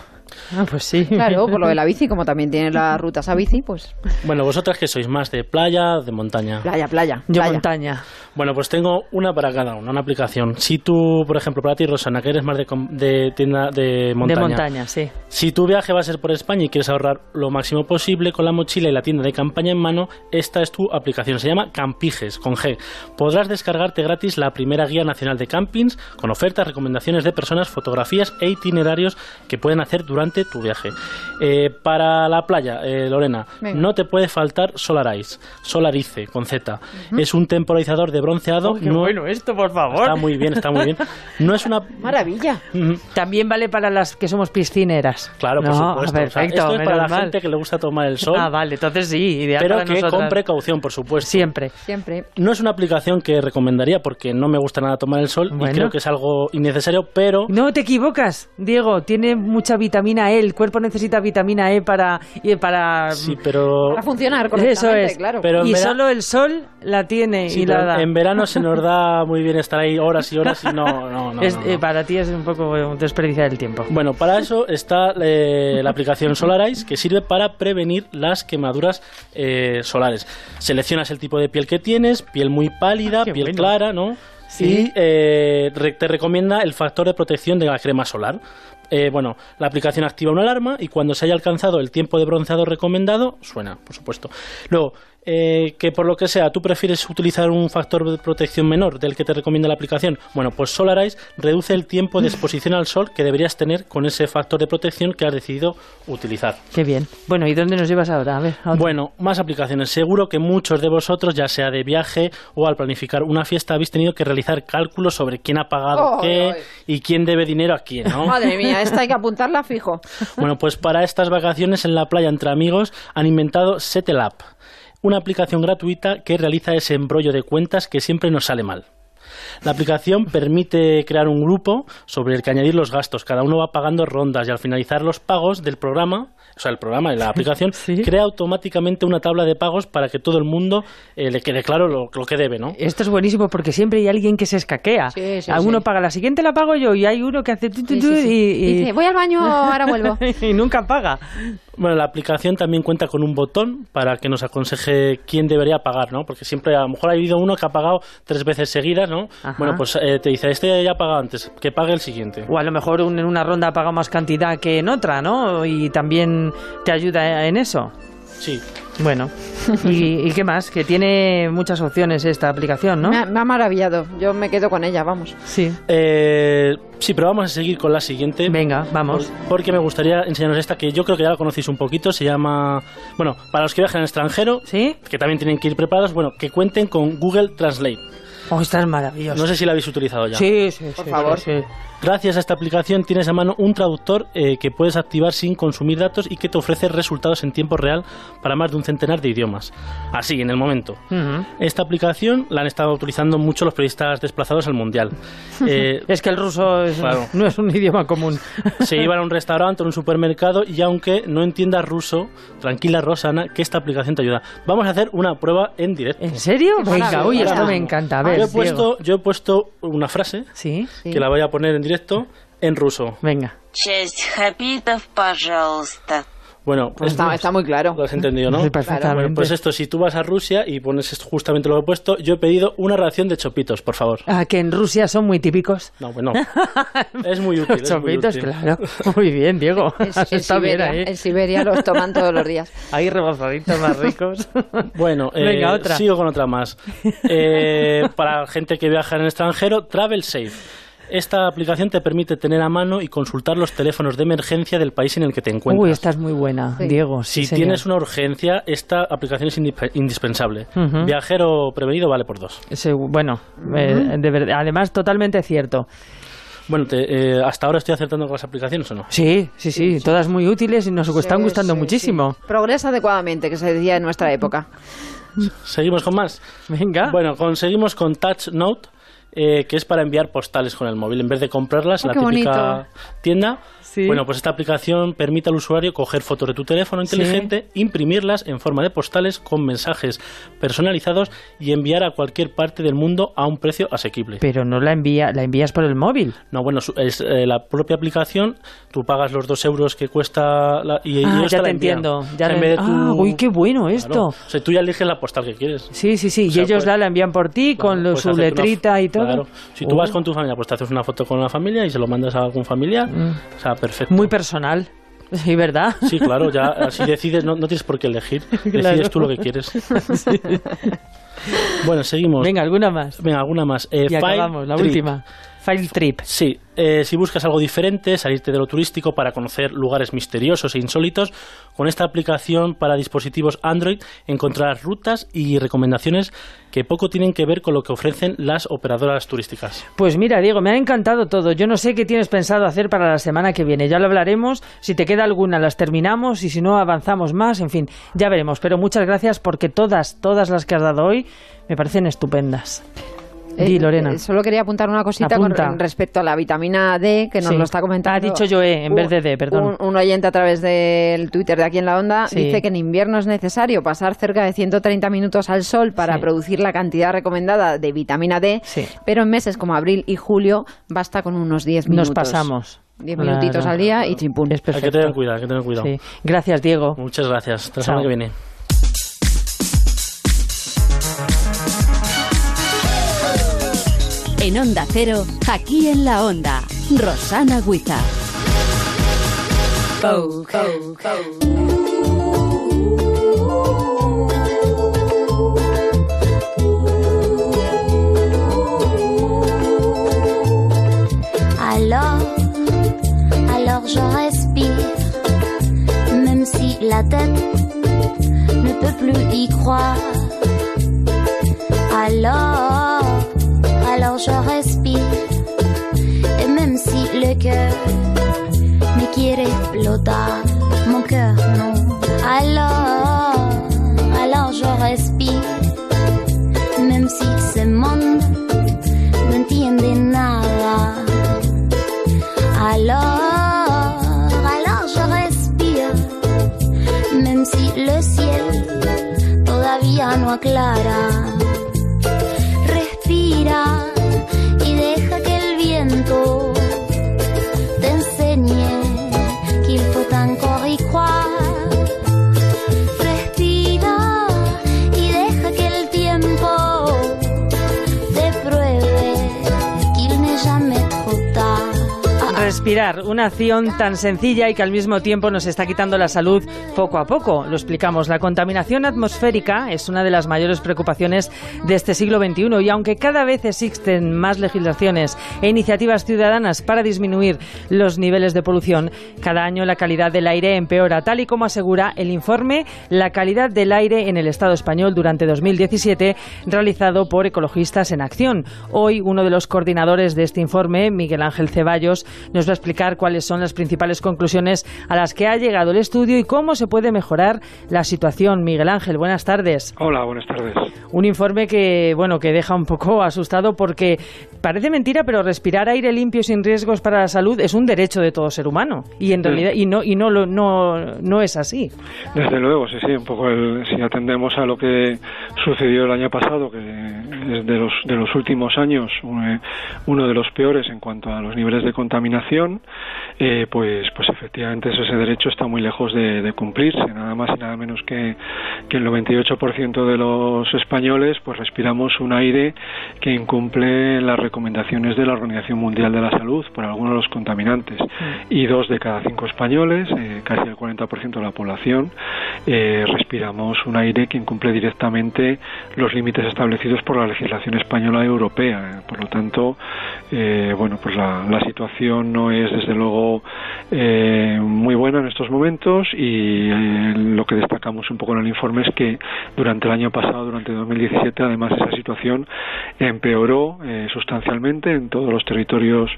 Ah, pues sí. Claro, por lo de la bici, como también tiene las rutas a bici, pues Bueno, vosotras que sois más de playa, de montaña. playa, playa. Yo playa. montaña. Bueno, pues tengo una para cada uno, una aplicación. Si tú, por ejemplo, para ti, Rosana, que eres más de, de tienda de montaña. De montaña, sí. Si tu viaje va a ser por España y quieres ahorrar lo máximo posible con la mochila y la tienda de campaña en mano, esta es tu aplicación. Se llama Campiges, con G. Podrás descargarte gratis la primera guía nacional de campings con ofertas, recomendaciones de personas, fotografías e itinerarios que pueden hacer durante tu viaje. Eh, para la playa, eh, Lorena, Venga. no te puede faltar Solarize, Solarice, con Z. Es un temporizador de bronceado. Oh, qué no- bueno esto, por favor. Está muy bien, está muy bien. No es una... Maravilla. También vale para las que somos piscineras. Claro, por No, supuesto. O sea, Perfecto, esto es para la mal. gente que le gusta tomar el sol. Ah, vale, entonces sí, ideal pero para que nosotras. con precaución, por supuesto. Siempre. Siempre. No es una aplicación que recomendaría porque no me gusta nada tomar el sol Bueno. y creo que es algo innecesario, pero No te equivocas, Diego. Tiene mucha vitamina E. El cuerpo necesita vitamina E para y para. sí, pero Para funcionar Eso correctamente, es. claro. Pero y vera- solo el sol la tiene sí, y la da. en verano se nos da muy bien estar ahí horas y horas y no, no, no, Es- no, no. eh, para ti es un poco desperdiciar el tiempo. Bueno, para eso está eh, la aplicación Solarize que sirve para prevenir las quemaduras eh, solares. Seleccionas el tipo de piel que tienes, piel muy pálida, Ah, piel bueno. clara, ¿no? Sí. Y eh, te recomienda el factor de protección de la crema solar. Eh, bueno, la aplicación activa una alarma y cuando se haya alcanzado el tiempo de bronceado recomendado, suena, por supuesto. Luego, eh, que por lo que sea, tú prefieres utilizar un factor de protección menor del que te recomienda la aplicación. Bueno, pues Solarize reduce el tiempo de exposición al sol que deberías tener con ese factor de protección que has decidido utilizar. Qué bien. Bueno, ¿y dónde nos llevas ahora? A ver. a. Bueno, más aplicaciones. Seguro que muchos de vosotros, ya sea de viaje o al planificar una fiesta, habéis tenido que realizar cálculos sobre quién ha pagado Oh, qué y quién debe dinero a quién, ¿no? Madre mía, esta hay que apuntarla fijo. Bueno, pues para estas vacaciones en la playa entre amigos han inventado Settle Up, una aplicación gratuita que realiza ese embrollo de cuentas que siempre nos sale mal. La aplicación permite crear un grupo sobre el que añadir los gastos. Cada uno va pagando rondas y al finalizar los pagos del programa, o sea, el programa y la aplicación crea automáticamente una tabla de pagos para que todo el mundo eh, le quede claro lo, lo que debe, ¿no? Esto es buenísimo porque siempre hay alguien que se escaquea. Sí, sí, A uno sí. paga la siguiente la pago yo y hay uno que hace tu, tu, Sí, tu y, y- Dice, voy al baño, ahora vuelvo. y nunca paga. Bueno, la aplicación también cuenta con un botón para que nos aconseje quién debería pagar, ¿no? Porque siempre a lo mejor ha habido uno que ha pagado tres veces seguidas, ¿no? Ajá. Bueno, pues eh, te dice, este ya ha pagado antes, que pague el siguiente. O a lo mejor un- en una ronda paga más cantidad que en otra, ¿no? Y también te ayuda en eso. Sí. Bueno, ¿y, y qué más? Que tiene muchas opciones esta aplicación, ¿no? Me, ha, me ha maravillado. Yo me quedo con ella, vamos. Sí. Eh, sí, pero vamos a seguir con la siguiente. Venga, vamos. Por- porque me gustaría enseñaros esta que yo creo que ya la conocéis un poquito. Se llama. Bueno, para los que viajan al extranjero, ¿Sí? que también tienen que ir preparados, bueno, que cuenten con Google Translate. Oh, esta es maravillosa. No sé si la habéis utilizado ya. Sí, sí, Por sí, favor. sí, sí. Gracias a esta aplicación tienes a mano un traductor eh, que puedes activar sin consumir datos y que te ofrece resultados en tiempo real para más de un centenar de idiomas. Así, en el momento. Ujú. Esta aplicación la han estado utilizando mucho los periodistas desplazados al Mundial. Eh, Es que el ruso es- Claro. no es un idioma común. se iban a un restaurante o un supermercado y aunque no entiendas ruso, tranquila Rosana, que esta aplicación te ayuda. Vamos a hacer una prueba en directo. ¿En serio? Venga, uy, esto me encanta. A ver, yo, he puesto, yo he puesto una frase ¿Sí? que la voy a poner en directo en ruso. Venga. Часть хапитов, пожалуйста. Bueno, Pues está, está muy claro. Lo has entendido, ¿no? Sí, perfectamente. Bueno, pues esto, si tú vas a Rusia y pones esto- justamente lo que he puesto, yo he pedido una ración de chopitos, por favor. Ah, que en Rusia son muy típicos. No, bueno. es muy útil. Los es muy chopitos, útil. claro. Muy bien, Diego. En, Has en estado bien Siberia, ahí. en Siberia los toman todos los días. Ahí rebozaditos más ricos. Bueno, eh, Venga, otra. sigo con otra más. Eh, para gente que viaja en el extranjero, Travel Safe. esta aplicación te permite tener a mano y consultar los teléfonos de emergencia del país en el que te encuentras. Uy, esta es muy buena, Sí. Diego. sí, si señor. tienes una urgencia, esta aplicación es indispe- indispensable. Viajero prevenido vale por dos. Bueno, eh, de verdad, además totalmente cierto. Bueno, te- eh, hasta ahora estoy acertando con las aplicaciones o no. Sí, sí, sí, todas muy útiles y nos están Sí, gustando sí, muchísimo. sí. Progresa adecuadamente, que se decía en nuestra época. Seguimos con más. Venga. Bueno, conseguimos con Touch Note, eh, que es para enviar postales con el móvil. En vez de comprarlas en Oh, la típica bonito. tienda, Sí. bueno, pues esta aplicación permite al usuario coger fotos de tu teléfono inteligente, imprimirlas en forma de postales con mensajes personalizados y enviar a cualquier parte del mundo a un precio asequible. Pero no la envía, la envías por el móvil. No, bueno, es eh, la propia aplicación, tú pagas los dos euros que cuesta la- y, y ah, ellos ya te la entiendo. Ya O sea, en le- vez de Ah, uy, qué bueno Claro. esto. O sea, tú ya eliges la postal que quieres. Sí, sí, sí. O sea, y ellos pues- la, la envían por ti con Puedes su una letrita y todo. Claro. Si tú Oh. vas con tu familia, pues te haces una foto con la familia y se lo mandas a algún familiar. O sea, perfecto. Muy personal. Sí, ¿verdad? Sí, claro, ya así decides, no, no tienes por qué elegir. Decides Claro. tú lo que quieres. Bueno, seguimos. Venga, alguna más. Venga, alguna más. Eh, y acabamos, la Trip. última. File Trip. Sí, eh, si buscas algo diferente, salirte de lo turístico para conocer lugares misteriosos e insólitos, con esta aplicación para dispositivos Android encontrarás rutas y recomendaciones que poco tienen que ver con lo que ofrecen las operadoras turísticas. Pues mira, Diego, me ha encantado todo. Yo no sé qué tienes pensado hacer para la semana que viene. Ya lo hablaremos. Si te queda alguna, las terminamos y si no, avanzamos más. En fin, ya veremos. Pero muchas gracias porque todas, todas las que has dado hoy me parecen estupendas. Di, Eh, Lorena. eh, solo quería apuntar una cosita con respecto a la vitamina D, que nos Sí. lo está comentando. Ha dicho Joe en vez de D, perdón. Un, un oyente a través del Twitter de aquí en la onda Sí. dice que en invierno es necesario pasar cerca de 130 minutos al sol para Sí. producir la cantidad recomendada de vitamina D, Sí. pero en meses como abril y julio basta con unos 10 minutos. Nos pasamos. 10 minutitos Claro. al día y chimpún. Es Hay que perfecto. tener cuidado, hay que tener cuidado. Sí. Gracias, Diego. Muchas gracias. Hasta la semana que viene. En Onda Cero, aquí en la Onda, Rosana Huiza. Alors, alors je respire, même si la tête ne peut plus y croire. Alors respire, même si ce monde no entiende nada. Alors, alors je respire, même si le ciel todavía no aclara. Respirar, una acción tan sencilla y que al mismo tiempo nos está quitando la salud poco a poco. Lo explicamos. La contaminación atmosférica es una de las mayores preocupaciones de este siglo XXI y aunque cada vez existen más legislaciones e iniciativas ciudadanas para disminuir los niveles de polución, cada año la calidad del aire empeora, tal y como asegura el informe La calidad del aire en el Estado español durante 2017, realizado por Ecologistas en Acción. Hoy, uno de los coordinadores de este informe, Miguel Ángel Ceballos, nos va a explicar cuáles son las principales conclusiones a las que ha llegado el estudio y cómo se puede mejorar la situación. Miguel Ángel, buenas tardes. Hola, buenas tardes. Un informe que, bueno, que deja un poco asustado porque parece mentira, pero respirar aire limpio sin riesgos para la salud es un derecho de todo ser humano y en realidad y no y no lo- no no es así. Desde luego, sí, sí, un poco el- si atendemos a lo que sucedió el año pasado, que es de los, de los últimos años eh, uno de los peores en cuanto a los niveles de contaminación, eh, pues, pues efectivamente ese derecho está muy lejos de, de cumplirse, nada más y nada menos que, que el 98% de los españoles pues respiramos un aire que incumple las recomendaciones de la Organización Mundial de la Salud por algunos de los contaminantes. Y dos de cada cinco españoles, eh, casi el 40% de la población, eh, respiramos un aire que incumple directamente los límites establecidos por la legislación española y europea. Por lo tanto, eh, bueno, pues la, la situación no es desde luego eh, muy buena en estos momentos y eh, lo que destacamos un poco en el informe es que durante el año pasado, durante 2017, además esa situación empeoró eh, sustancialmente en todos los territorios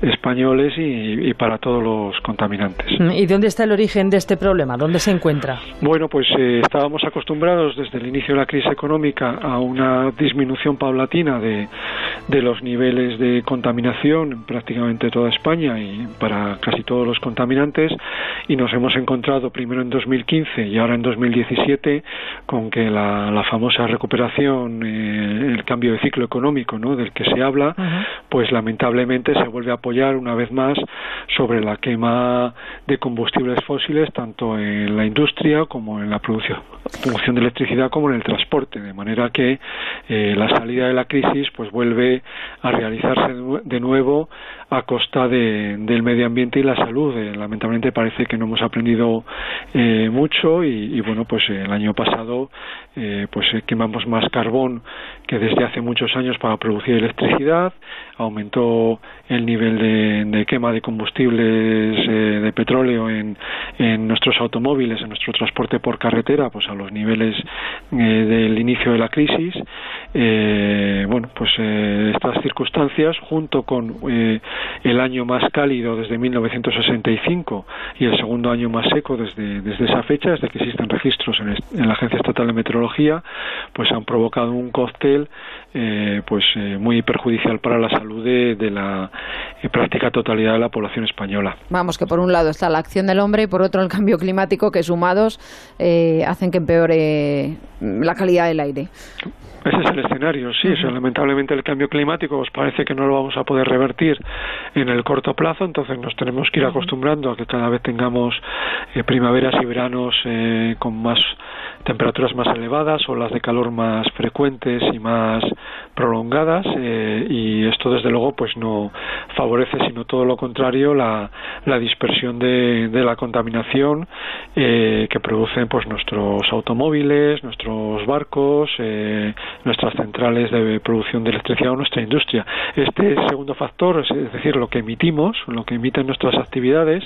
españoles y, y para todos los contaminantes. ¿Y dónde está el origen de este problema? ¿Dónde se encuentra? Bueno, pues estábamos acostumbrados desde el inicio de la crisis económica a una disminución paulatina de, de los niveles de contaminación en prácticamente toda España y para casi todos los contaminantes y nos hemos encontrado primero en 2015 y ahora en 2017 con que la, la famosa recuperación, eh, el cambio de ciclo económico ¿no? del que se habla, pues lamentablemente se vuelve a apoyar una vez más sobre la quema de combustibles fósiles tanto en la industria como en la producción, producción de electricidad como en el transporte, de manera que eh, la salida de la crisis pues vuelve a realizarse de nuevo a costa de- del medio ambiente y la salud. Eh, lamentablemente parece que no hemos aprendido eh, mucho y, bueno pues eh, el año pasado eh, pues quemamos más carbón que desde hace muchos años para producir electricidad, aumentó el nivel de, de quema de combustibles de petróleo en, en nuestros automóviles, en nuestro transporte por carretera, pues a los niveles del inicio de la crisis. Bueno, pues estas circunstancias, junto con el año más cálido desde 1965 y el segundo año más seco desde, desde esa fecha, desde que existen registros en, la Agencia Estatal de Meteorología, pues han provocado un cóctel eh, pues eh, muy perjudicial para la salud de, la eh, práctica totalidad de la población española. Vamos, que por un lado está la acción del hombre y por otro el cambio climático que sumados eh, hacen que empeore la calidad del aire. Ese es el escenario, sí. o sea, lamentablemente el cambio climático os parece que no lo vamos a poder revertir en el corto plazo, entonces nos tenemos que ir acostumbrando a que cada vez tengamos eh, primaveras y veranos eh, con más temperaturas más elevadas, olas de calor más frecuentes y más prolongadas eh, y esto desde luego pues no favorece sino todo lo contrario la, la dispersión de, de la contaminación eh, que producen pues nuestros automóviles, nuestros barcos, eh, nuestras centrales de producción de electricidad o nuestra industria. Este segundo factor, es decir, lo que emitimos, lo que emiten nuestras actividades,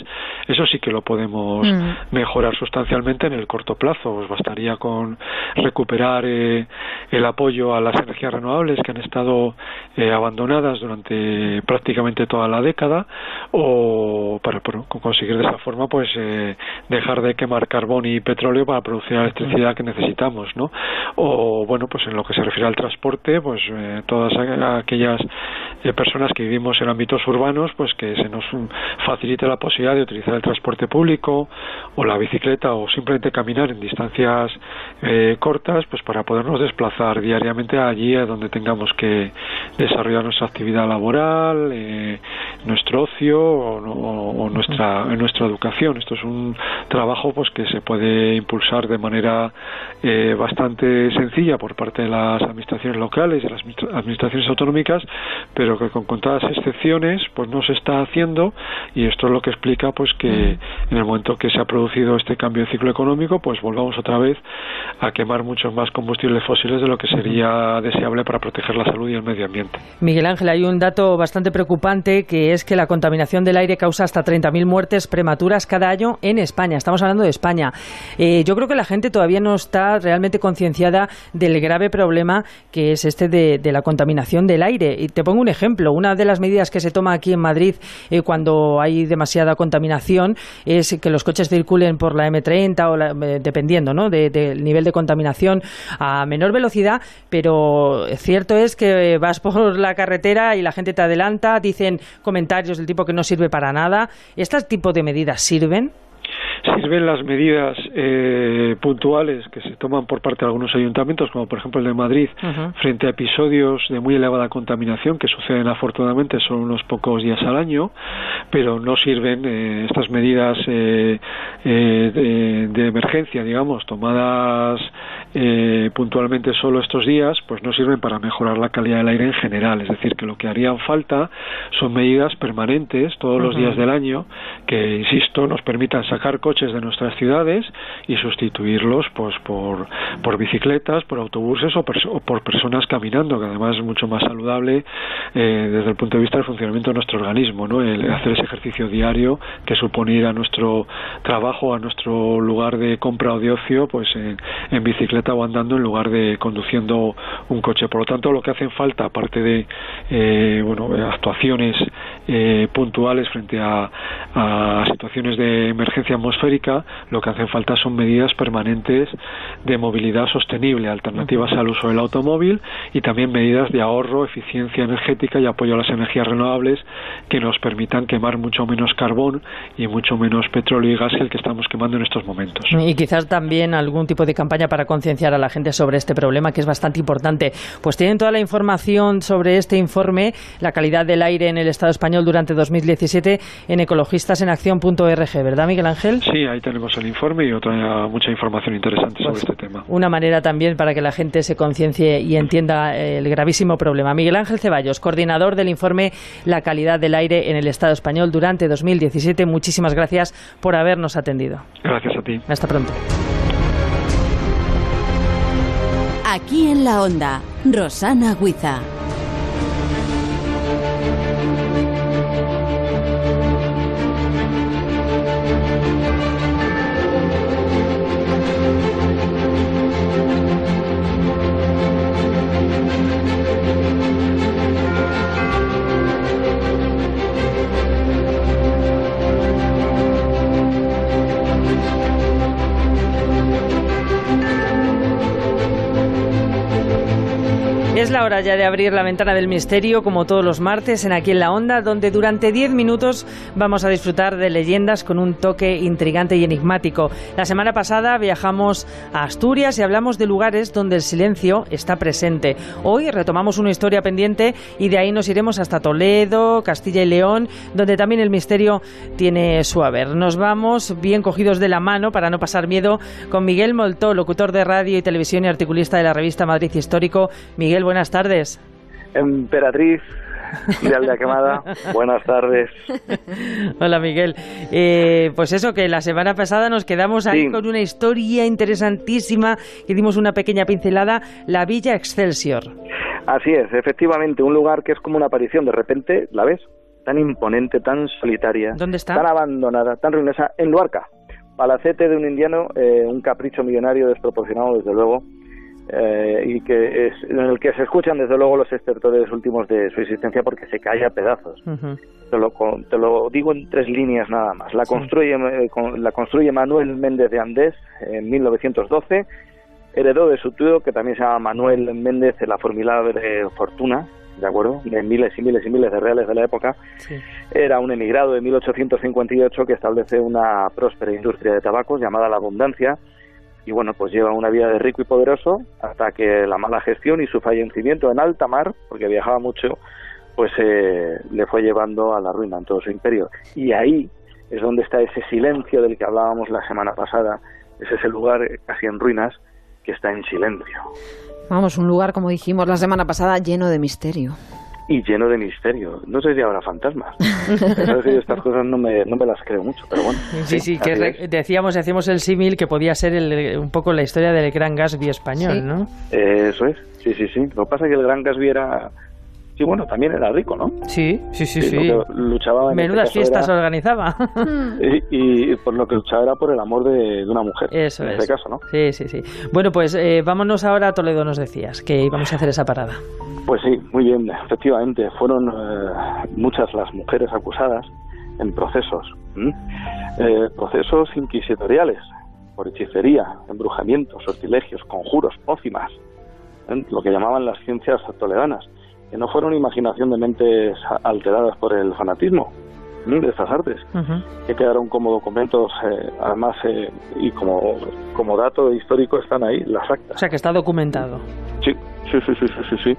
eso sí que lo podemos Mm. mejorar sustancialmente en el corto plazo. Os bastaría con recuperar eh, el apoyo a las energías renovables que han estado eh, abandonadas durante prácticamente toda la década o para, para conseguir de esa forma pues eh, dejar de quemar carbón y petróleo para producir la electricidad que necesitamos, ¿no? O bueno, pues en lo que se refiere al transporte, pues eh, todas aquellas eh, personas que vivimos en ámbitos urbanos, pues que se nos facilite la posibilidad de utilizar el transporte público o la bicicleta o simplemente caminar en distancias eh, cortas, pues para podernos desplazar diariamente allí a donde tengamos que desarrollar nuestra actividad laboral, eh, nuestro ocio o, nuestra nuestra educación. Esto es un trabajo pues que se puede impulsar de manera bastante sencilla por parte de las administraciones locales y las administraciones autonómicas, pero que con contadas excepciones pues no se está haciendo y esto es lo que explica pues que en el momento que se ha producido este cambio de ciclo económico pues volvamos otra vez a quemar muchos más combustibles fósiles de lo que sería deseable para proteger la salud y el medio ambiente. Miguel Ángel, hay un dato bastante preocupante que es que la contaminación del aire causa hasta 30.000 muertes prematuras cada año en España. Estamos hablando de España. Eh, yo creo que la gente todavía no está realmente concienciada del grave problema que es este de, la contaminación del aire. Y te pongo un ejemplo. Una de las medidas que se toma aquí en Madrid eh, cuando hay demasiada contaminación es que los coches circulen por la M30 o eh, dependiendo ¿no? del nivel de contaminación a menor velocidad, pero cierto es que vas por la carretera y la gente te adelanta, dicen comentarios del tipo que no sirve para nada. ¿Este tipo de medidas sirven? Sirven las medidas eh, puntuales que se toman por parte de algunos ayuntamientos, como por ejemplo el de Madrid, frente a episodios de muy elevada contaminación que suceden afortunadamente solo unos pocos días al año, pero no sirven eh, estas medidas eh, de, de, emergencia, digamos, tomadas puntualmente solo estos días, pues no sirven para mejorar la calidad del aire en general. Es decir, que lo que harían falta son medidas permanentes todos los días del año que, insisto, nos permitan sacar coches de nuestras ciudades y sustituirlos pues por, por bicicletas, por autobuses o, por personas caminando, que además es mucho más saludable eh, desde el punto de vista del funcionamiento de nuestro organismo, ¿no? El hacer ese ejercicio diario que supone ir a nuestro trabajo, a nuestro lugar de compra o de ocio, pues en, bicicleta o andando en lugar de conduciendo un coche. Por lo tanto, lo que hacen falta, aparte de eh, bueno, actuaciones eh, puntuales frente a, a situaciones de emergencia atmosférica, lo que hacen falta son medidas permanentes de movilidad sostenible, alternativas al uso del automóvil y también medidas de ahorro, eficiencia energética y apoyo a las energías renovables que nos permitan quemar mucho menos carbón y mucho menos petróleo y gas que el que estamos quemando en estos momentos. Y quizás también algún tipo de campaña para concienciar a la gente sobre este problema que es bastante importante. Pues tienen toda la información sobre este informe, la calidad del aire en el Estado español durante 2017 en ecologistasenacción.org, ¿verdad Miguel Ángel? Sí, ahí tenemos el informe y otra mucha información interesante sobre pues este tema. Una manera también para que la gente se conciencie y entienda el gravísimo problema. Miguel Ángel Ceballos, coordinador del informe La calidad del aire en el Estado español durante 2017. Muchísimas gracias por habernos atendido. Gracias a ti. Hasta pronto. Aquí en la onda, Rosana Huiza. La hora ya de abrir la ventana del misterio, como todos los martes, en Aquí en la Onda, donde durante 10 minutos vamos a disfrutar de leyendas con un toque intrigante y enigmático. La semana pasada viajamos a Asturias y hablamos de lugares donde el silencio está presente. Hoy retomamos una historia pendiente y de ahí nos iremos hasta Toledo, Castilla y León, donde también el misterio tiene su haber. Nos vamos bien cogidos de la mano para no pasar miedo con Miguel Moltó, locutor de radio y televisión y articulista de la revista Madrid Histórico. Miguel, buenas tardes. Emperatriz de Aldea Quemada, buenas tardes. Hola Miguel. Eh, pues eso, que la semana pasada nos quedamos ahí con una historia interesantísima que dimos una pequeña pincelada, la Villa Excelsior. Así es, efectivamente, un lugar que es como una aparición, de repente, ¿la ves? Tan imponente, tan solitaria, ¿Dónde está? tan abandonada, tan ruinosa, en Luarca. Palacete de un indiano, eh, un capricho millonario desproporcionado, desde luego, eh, y que es, en el que se escuchan desde luego los estertores últimos de su existencia porque se cae a pedazos. te, lo, te, lo, digo en tres líneas nada más. La construye, eh, la construye Manuel Méndez de Andés en 1912, heredó de su tío que también se llama Manuel Méndez de la formidable fortuna ¿de acuerdo? De miles y miles y miles de reales de la época. Era un emigrado de 1858 que establece una próspera industria de tabacos llamada La Abundancia y bueno, pues lleva una vida de rico y poderoso hasta que la mala gestión y su fallecimiento en alta mar, porque viajaba mucho, pues eh, le fue llevando a la ruina en todo su imperio. Y ahí es donde está ese silencio del que hablábamos la semana pasada, es ese lugar casi en ruinas que está en silencio. Vamos, un lugar, como dijimos la semana pasada, lleno de misterio. Y lleno de misterio. No sé si habrá fantasmas. Sabes que yo estas cosas no me, no me las creo mucho, pero bueno. Sí, sí, que decíamos, hacíamos el símil que podía ser el- un poco la historia del gran Gatsby español, Sí. ¿no? Eh, eso es, sí, sí, sí. Lo que pasa es que el gran Gatsby era... Sí, bueno, también era rico, ¿no? Sí, sí, sí, sí. luchaba en Menudas este fiestas era- organizaba. y, y por lo que luchaba era por el amor de, de una mujer. Eso en es. este caso, ¿no? Sí, sí, sí. Bueno, pues eh, vámonos ahora a Toledo, nos decías, que íbamos a hacer esa parada. Pues sí, muy bien, efectivamente. Fueron eh, muchas las mujeres acusadas en procesos. Eh, procesos inquisitoriales por hechicería, embrujamientos, sortilegios, conjuros, pócimas, ¿eh? lo que llamaban las ciencias toledanas, que no fueron imaginación de mentes alteradas por el fanatismo ¿m? de estas artes, que quedaron como documentos, eh, además, eh, y como, como dato histórico están ahí las actas. O sea, que está documentado. Sí, sí, sí, sí, sí, sí, sí.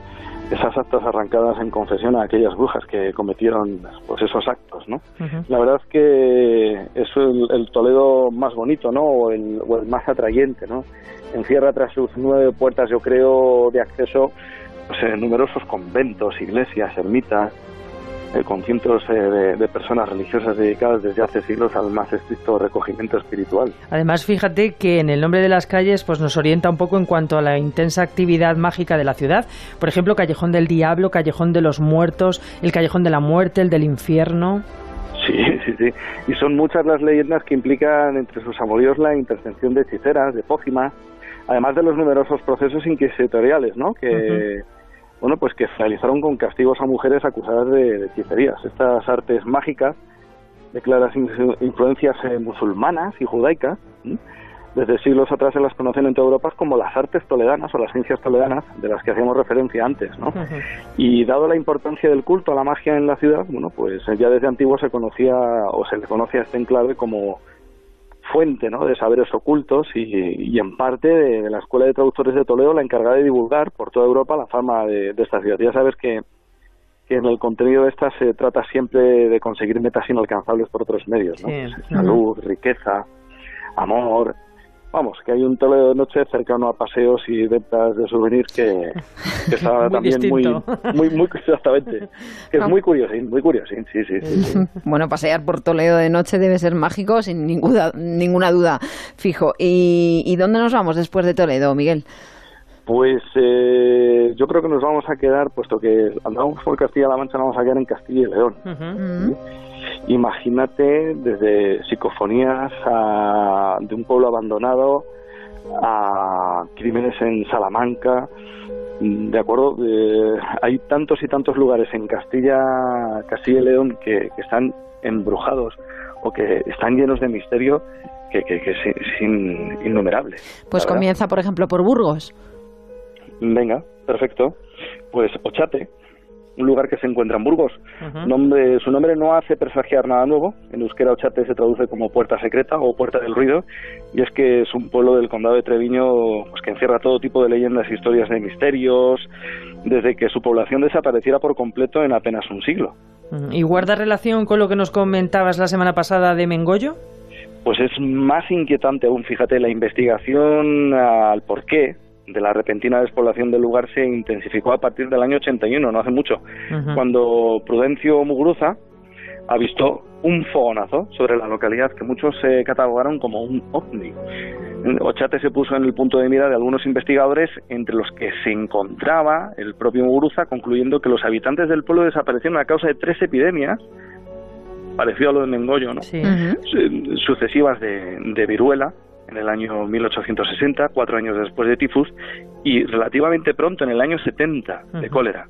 Esas actas arrancadas en confesión a aquellas brujas que cometieron pues esos actos, ¿no? La verdad es que es el, el Toledo más bonito, ¿no? O el, o el más atrayente, ¿no? Encierra tras sus nueve puertas, yo creo, de acceso, pues, numerosos conventos, iglesias, ermitas, eh, con cientos eh, de, de personas religiosas dedicadas desde hace siglos al más estricto recogimiento espiritual. Además, fíjate que en el nombre de las calles pues nos orienta un poco en cuanto a la intensa actividad mágica de la ciudad. Por ejemplo, Callejón del Diablo, Callejón de los Muertos, el Callejón de la Muerte, el del Infierno. Sí, sí, sí. Y son muchas las leyendas que implican entre sus amoríos la intervención de hechiceras, de pócimas, además de los numerosos procesos inquisitoriales, ¿no? Que, bueno, pues que realizaron con castigos a mujeres acusadas de, de hechicerías. Estas artes mágicas de claras in- influencias eh, musulmanas y judaicas, ¿m? desde siglos atrás se las conocen en toda Europa como las artes toledanas o las ciencias toledanas, de las que hacíamos referencia antes, ¿no? Y dado la importancia del culto a la magia en la ciudad, bueno, pues ya desde antiguo se conocía o se le conoce a este enclave como fuente ¿no? de saberes ocultos y, y en parte de, de la Escuela de Traductores de Toledo la encargada de divulgar por toda Europa la fama de, de esta ciudad. Ya sabes que, que en el contenido de esta se trata siempre de conseguir metas inalcanzables por otros medios, ¿no? Sí. Pues, salud, riqueza, amor, vamos, que hay un Toledo de noche cercano a paseos y ventas de souvenirs que, que está Muy también muy, distinto. muy, muy, exactamente, que es muy curiosín, muy curiosín, sí, sí, sí. sí. Bueno, pasear por Toledo de noche debe ser mágico, sin ninguna, ninguna duda, fijo. ¿Y, ¿Y dónde nos vamos después de Toledo, Miguel? Pues eh, yo creo que nos vamos a quedar, puesto que andamos por Castilla-La Mancha, nos vamos a quedar en Castilla y León. Imagínate desde psicofonías a- de un pueblo abandonado a crímenes en Salamanca. Mm, De acuerdo, Eh, hay tantos y tantos lugares en Castilla, Castilla y León que, que están embrujados o que están llenos de misterio que, que, que es, es in- innumerable. Pues verdad. comienza, por ejemplo, por Burgos. Venga, perfecto. Pues Ochate, un lugar que se encuentra en Burgos. Nombre, su nombre no hace presagiar nada nuevo. En euskera Ochate se traduce como puerta secreta o puerta del ruido. Y es que es un pueblo del condado de Treviño pues, que encierra todo tipo de leyendas e historias de misterios, desde que su población desapareciera por completo en apenas un siglo. ¿Y guarda relación con lo que nos comentabas la semana pasada de Mengollo? Pues es más inquietante aún, fíjate, la investigación al porqué de la repentina despoblación del lugar se intensificó a partir del año 81, no hace mucho, cuando Prudencio Muguruza avistó un fogonazo sobre la localidad que muchos se catalogaron como un ovni. Ochate se puso en el punto de mira de algunos investigadores, entre los que se encontraba el propio Muguruza, concluyendo que los habitantes del pueblo desaparecieron a causa de tres epidemias, parecido a lo de Mengollo, ¿no? Su- sucesivas de, de viruela en el año 1860, cuatro años después de tifus, y relativamente pronto, en el año 70, de cólera.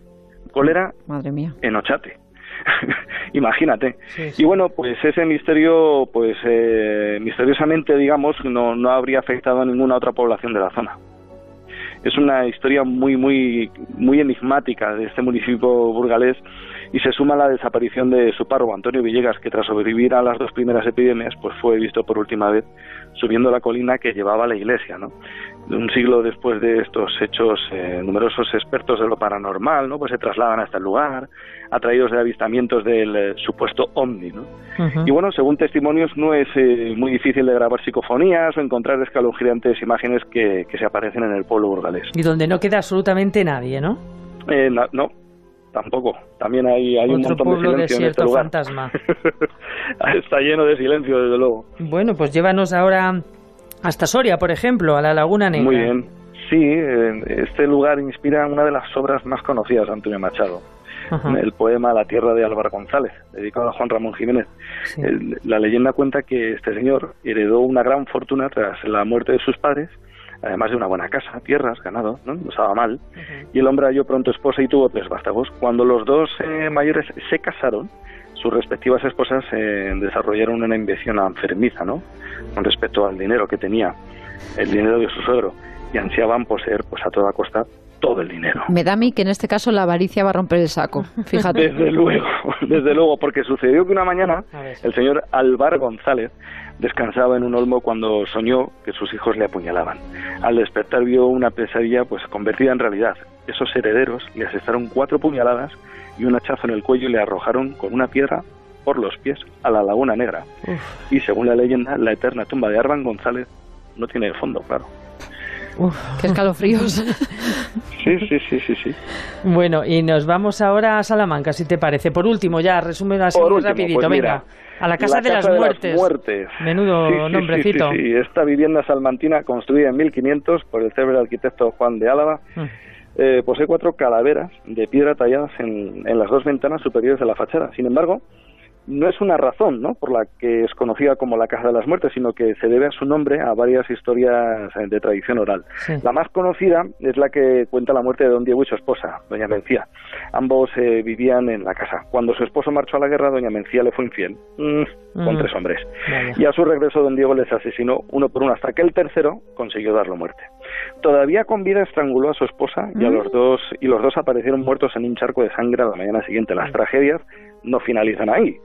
Cólera Madre mía. en Ochate. Imagínate. Y bueno, pues ese misterio, pues eh, misteriosamente, digamos, no, no habría afectado a ninguna otra población de la zona. Es una historia muy, muy, muy enigmática de este municipio burgalés y se suma la desaparición de su párroco, Antonio Villegas, que tras sobrevivir a las dos primeras epidemias, pues fue visto por última vez subiendo la colina que llevaba a la iglesia, ¿no? Un siglo después de estos hechos, eh, numerosos expertos de lo paranormal, ¿no? Pues se trasladan hasta el lugar, atraídos de avistamientos del eh, supuesto ovni, ¿no? Y bueno, según testimonios, no es eh, muy difícil de grabar psicofonías o encontrar escalofriantes imágenes que, que se aparecen en el pueblo burgalés. Y donde no queda absolutamente nadie, ¿no? Eh, na- no, tampoco. También hay, hay un montón de silencio en este lugar. fantasma. Está lleno de silencio, desde luego. Bueno, pues llévanos ahora hasta Soria, por ejemplo, a la Laguna Negra. Muy bien. Sí, eh, este lugar inspira una de las obras más conocidas de Antonio Machado. Ajá. El poema La tierra de Álvaro González, dedicado a Juan Ramón Jiménez. La leyenda cuenta que este señor heredó una gran fortuna tras la muerte de sus padres, además de una buena casa, tierras, ganado, ¿no? No estaba mal. Y el hombre halló pronto esposa y tuvo tres vástagos. Cuando los dos eh, mayores se casaron, sus respectivas esposas eh, desarrollaron una invención enfermiza, ¿no? Con respecto al dinero que tenía, el dinero de su suegro, y ansiaban poseer, pues a toda costa, todo el dinero. Me da a mí que en este caso la avaricia va a romper el saco. Fíjate. Desde luego, desde luego, porque sucedió que una mañana el señor Álvaro González descansaba en un olmo cuando soñó que sus hijos le apuñalaban. Al despertar vio una pesadilla pues convertida en realidad. Esos herederos le asestaron cuatro puñaladas y un hachazo en el cuello y le arrojaron con una piedra por los pies a la Laguna Negra. Y según la leyenda, la eterna tumba de Arban González no tiene fondo, claro. Qué escalofríos. Sí, sí, sí, sí, sí. Bueno, y nos vamos ahora a Salamanca, si te parece. Por último, ya, resumen así Por último, rapidito, pues mira, venga. A la Casa, de, las Muertes. Muertes. Menudo sí, sí, nombrecito. Sí, sí, Esta vivienda salmantina, construida en 1500 por el célebre arquitecto Juan de Álava, Mm. eh, posee cuatro calaveras de piedra talladas en, en las dos ventanas superiores de la fachada. Sin embargo, no es una razón ¿no? por la que es conocida como la Casa de las Muertes, sino que se debe a su nombre a varias historias eh, de tradición oral. La más conocida es la que cuenta la muerte de don Diego y su esposa, doña Mencía. Ambos eh, vivían en la casa. Cuando su esposo marchó a la guerra, doña Mencía le fue infiel, mm, con Mm. tres hombres. Y a su regreso, don Diego les asesinó uno por uno, hasta que el tercero consiguió darle muerte. Todavía con vida estranguló a su esposa y a Mm. los dos y los dos aparecieron muertos en un charco de sangre a la mañana siguiente. Las tragedias no finalizan ahí.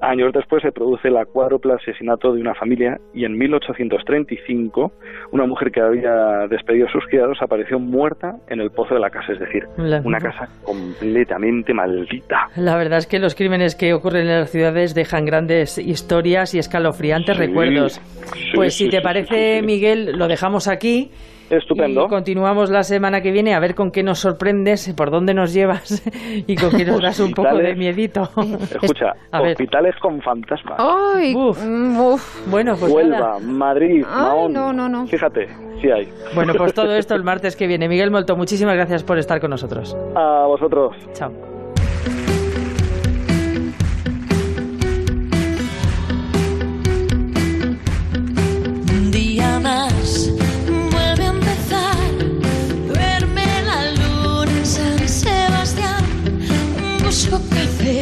Años después se produce el cuádruple asesinato de una familia y en 1835 una mujer que había despedido a sus criados apareció muerta en el pozo de la casa, es decir, La- una casa completamente maldita. La verdad es que los crímenes que ocurren en las ciudades dejan grandes historias y escalofriantes Sí, recuerdos. sí, Pues sí, si te parece. Miguel, lo dejamos aquí. Estupendo. Y continuamos la semana que viene a ver con qué nos sorprendes, por dónde nos llevas y con qué nos das un poco de miedito. Escucha, A ver. hospitales con fantasmas. Ay, mm, uf. Bueno, pues Huelva, nada. Madrid, Ay, Mahón. no, no, no. Fíjate, sí hay. Bueno, pues todo esto el martes que viene. Miguel Molto, muchísimas gracias por estar con nosotros. A vosotros. Chao. Un día más Busco café,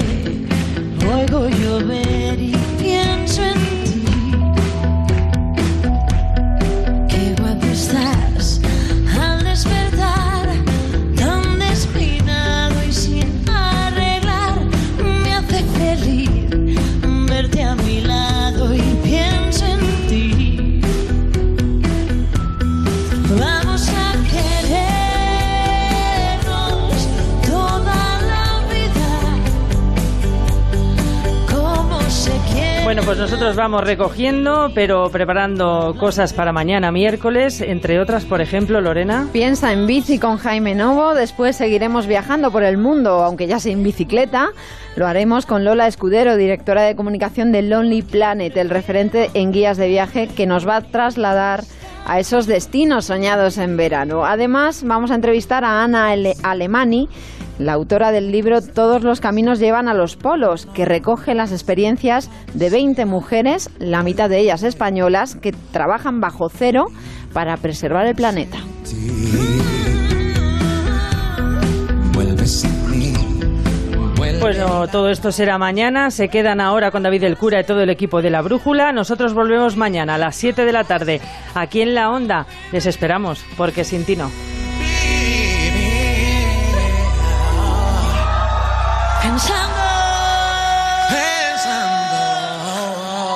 nosotros vamos recogiendo, pero preparando cosas para mañana miércoles, entre otras, por ejemplo, Lorena. Piensa en bici con Jaime Novo, después seguiremos viajando por el mundo, aunque ya sea en bicicleta. Lo haremos con Lola Escudero, directora de comunicación de Lonely Planet, el referente en guías de viaje que nos va a trasladar a esos destinos soñados en verano. Además, vamos a entrevistar a Ana Ale- Alemani, la autora del libro Todos los caminos llevan a los polos, que recoge las experiencias de 20 mujeres, la mitad de ellas españolas, que trabajan bajo cero para preservar el planeta. Mí. Bueno, todo esto será mañana. Se quedan ahora con David el Cura y todo el equipo de la Brújula. Nosotros volvemos mañana a las 7 de la tarde aquí en La Onda. Les esperamos, porque sin ti no.